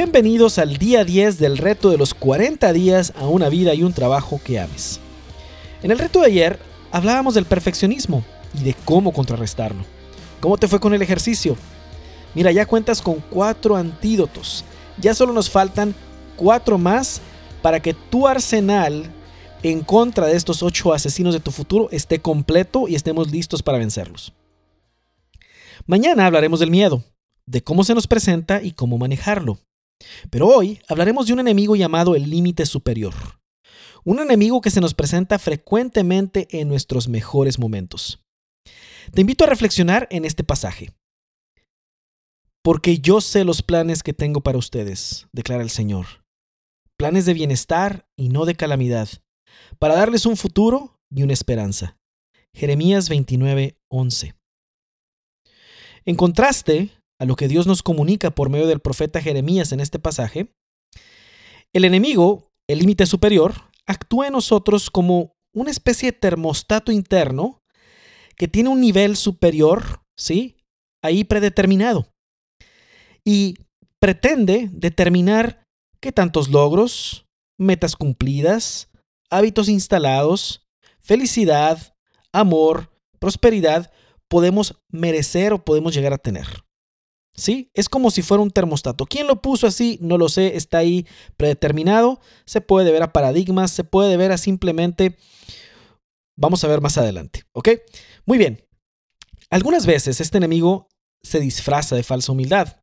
Bienvenidos al día 10 del reto de los 40 días a una vida y un trabajo que ames. En el reto de ayer hablábamos del perfeccionismo y de cómo contrarrestarlo. ¿Cómo te fue con el ejercicio? Mira, ya cuentas con cuatro antídotos. Ya solo nos faltan cuatro más para que tu arsenal en contra de estos ocho asesinos de tu futuro esté completo y estemos listos para vencerlos. Mañana hablaremos del miedo, de cómo se nos presenta y cómo manejarlo. Pero hoy hablaremos de un enemigo llamado el límite superior. Un enemigo que se nos presenta frecuentemente en nuestros mejores momentos. Te invito a reflexionar en este pasaje. Porque yo sé los planes que tengo para ustedes, declara el Señor. Planes de bienestar y no de calamidad, para darles un futuro y una esperanza. Jeremías 29, 11. En contraste a lo que Dios nos comunica por medio del profeta Jeremías en este pasaje, el enemigo, el límite superior, actúa en nosotros como una especie de termostato interno que tiene un nivel superior, ¿sí? Ahí predeterminado. Y pretende determinar qué tantos logros, metas cumplidas, hábitos instalados, felicidad, amor, prosperidad podemos merecer o podemos llegar a tener. ¿Sí? Es como si fuera un termostato. ¿Quién lo puso así? No lo sé, está ahí predeterminado. Se puede ver a paradigmas, se puede ver a simplemente... Vamos a ver más adelante, ¿ok? Muy bien. Algunas veces este enemigo se disfraza de falsa humildad.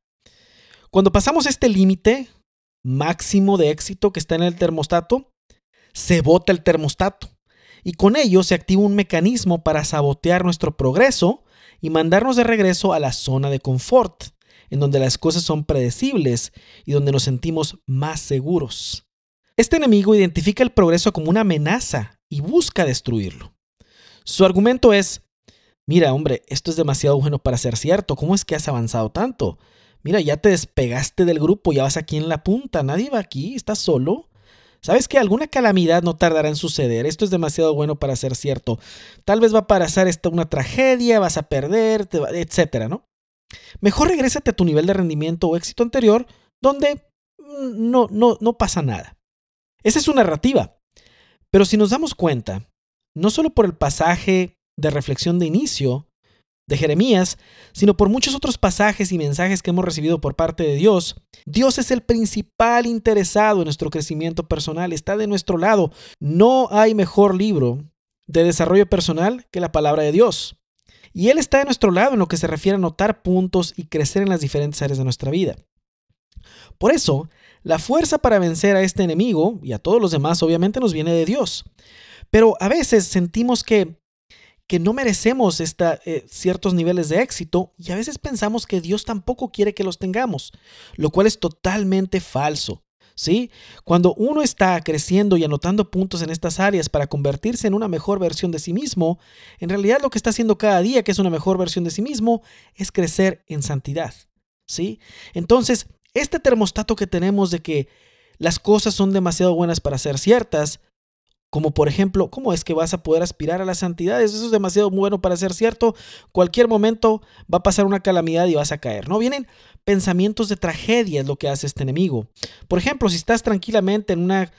Cuando pasamos este límite máximo de éxito que está en el termostato, se bota el termostato y con ello se activa un mecanismo para sabotear nuestro progreso y mandarnos de regreso a la zona de confort, en donde las cosas son predecibles y donde nos sentimos más seguros. Este enemigo identifica el progreso como una amenaza y busca destruirlo. Su argumento es, mira hombre, esto es demasiado bueno para ser cierto, ¿cómo es que has avanzado tanto? Mira, ya te despegaste del grupo, ya vas aquí en la punta, nadie va aquí, estás solo. ¿Sabes que alguna calamidad no tardará en suceder? Esto es demasiado bueno para ser cierto. Tal vez va a pasar esta una tragedia, vas a perder, etcétera, ¿no? Mejor regrésate a tu nivel de rendimiento o éxito anterior, donde mm, no, no, no pasa nada. Esa es su narrativa. Pero si nos damos cuenta, no solo por el pasaje de reflexión de inicio, de Jeremías, sino por muchos otros pasajes y mensajes que hemos recibido por parte de Dios. Dios es el principal interesado en nuestro crecimiento personal, está de nuestro lado. No hay mejor libro de desarrollo personal que la palabra de Dios. Y Él está de nuestro lado en lo que se refiere a notar puntos y crecer en las diferentes áreas de nuestra vida. Por eso, la fuerza para vencer a este enemigo y a todos los demás obviamente nos viene de Dios. Pero a veces sentimos que que no merecemos eh, ciertos niveles de éxito y a veces pensamos que Dios tampoco quiere que los tengamos, lo cual es totalmente falso. ¿Sí? Cuando uno está creciendo y anotando puntos en estas áreas para convertirse en una mejor versión de sí mismo, en realidad lo que está haciendo cada día, que es una mejor versión de sí mismo, es crecer en santidad. ¿Sí? Entonces, este termostato que tenemos de que las cosas son demasiado buenas para ser ciertas, como por ejemplo, ¿cómo es que vas a poder aspirar a la santidad? Eso es demasiado bueno para ser cierto. Cualquier momento va a pasar una calamidad y vas a caer. No vienen pensamientos de tragedia, es lo que hace este enemigo. Por ejemplo, si estás tranquilamente en una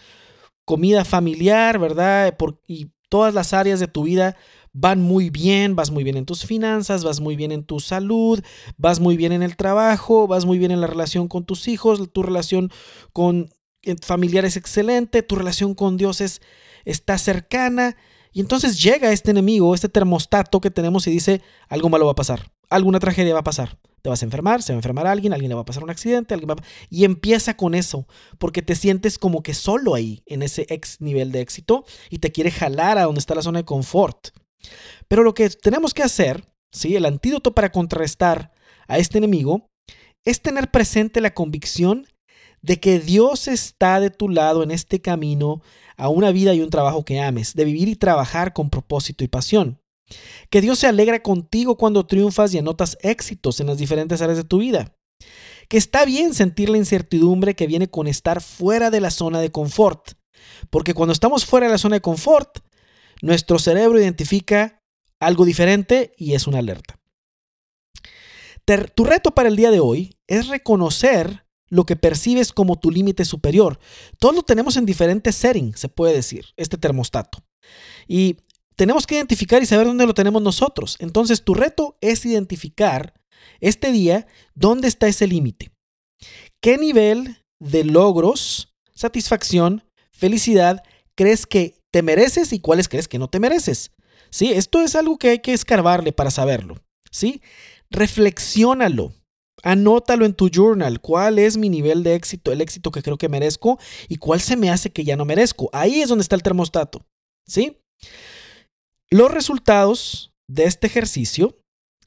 comida familiar, ¿verdad? y todas las áreas de tu vida van muy bien, vas muy bien en tus finanzas, vas muy bien en tu salud, vas muy bien en el trabajo, vas muy bien en la relación con tus hijos, tu relación con eh, familiares es excelente, tu relación con Dios es está cercana. Y entonces llega este enemigo, este termostato que tenemos y dice, algo malo va a pasar, alguna tragedia va a pasar. Te vas a enfermar, se va a enfermar alguien, alguien le va a pasar un accidente, alguien y empieza con eso, porque te sientes como que solo ahí, en ese ex nivel de éxito, y te quiere jalar a donde está la zona de confort. Pero lo que tenemos que hacer, ¿sí? el antídoto para contrarrestar a este enemigo, es tener presente la convicción de que Dios está de tu lado en este camino a una vida y un trabajo que ames, de vivir y trabajar con propósito y pasión. Que Dios se alegra contigo cuando triunfas y anotas éxitos en las diferentes áreas de tu vida. Que está bien sentir la incertidumbre que viene con estar fuera de la zona de confort. Porque cuando estamos fuera de la zona de confort, nuestro cerebro identifica algo diferente y es una alerta. Tu reto para el día de hoy es reconocer lo que percibes como tu límite superior. Todo lo tenemos en diferentes settings, se puede decir, este termostato. Y tenemos que identificar y saber dónde lo tenemos nosotros. Entonces, tu reto es identificar este día dónde está ese límite. ¿Qué nivel de logros, satisfacción, felicidad crees que te mereces y cuáles crees que no te mereces? ¿Sí? Esto es algo que hay que escarbarle para saberlo. ¿Sí? Reflexiónalo. Anótalo en tu journal. ¿Cuál es mi nivel de éxito, el éxito que creo que merezco y cuál se me hace que ya no merezco? Ahí es donde está el termostato. ¿Sí? Los resultados de este ejercicio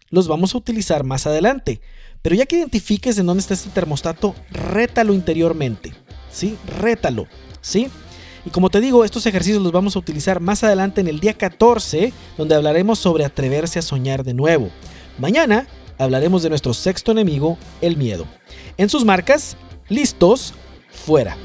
los vamos a utilizar más adelante. Pero ya que identifiques en dónde está este termostato, rétalo interiormente. ¿Sí? Rétalo. ¿Sí? Y como te digo, estos ejercicios los vamos a utilizar más adelante en el día 14, donde hablaremos sobre atreverse a soñar de nuevo. Mañana hablaremos de nuestro sexto enemigo, el miedo. En sus marcas, listos, fuera.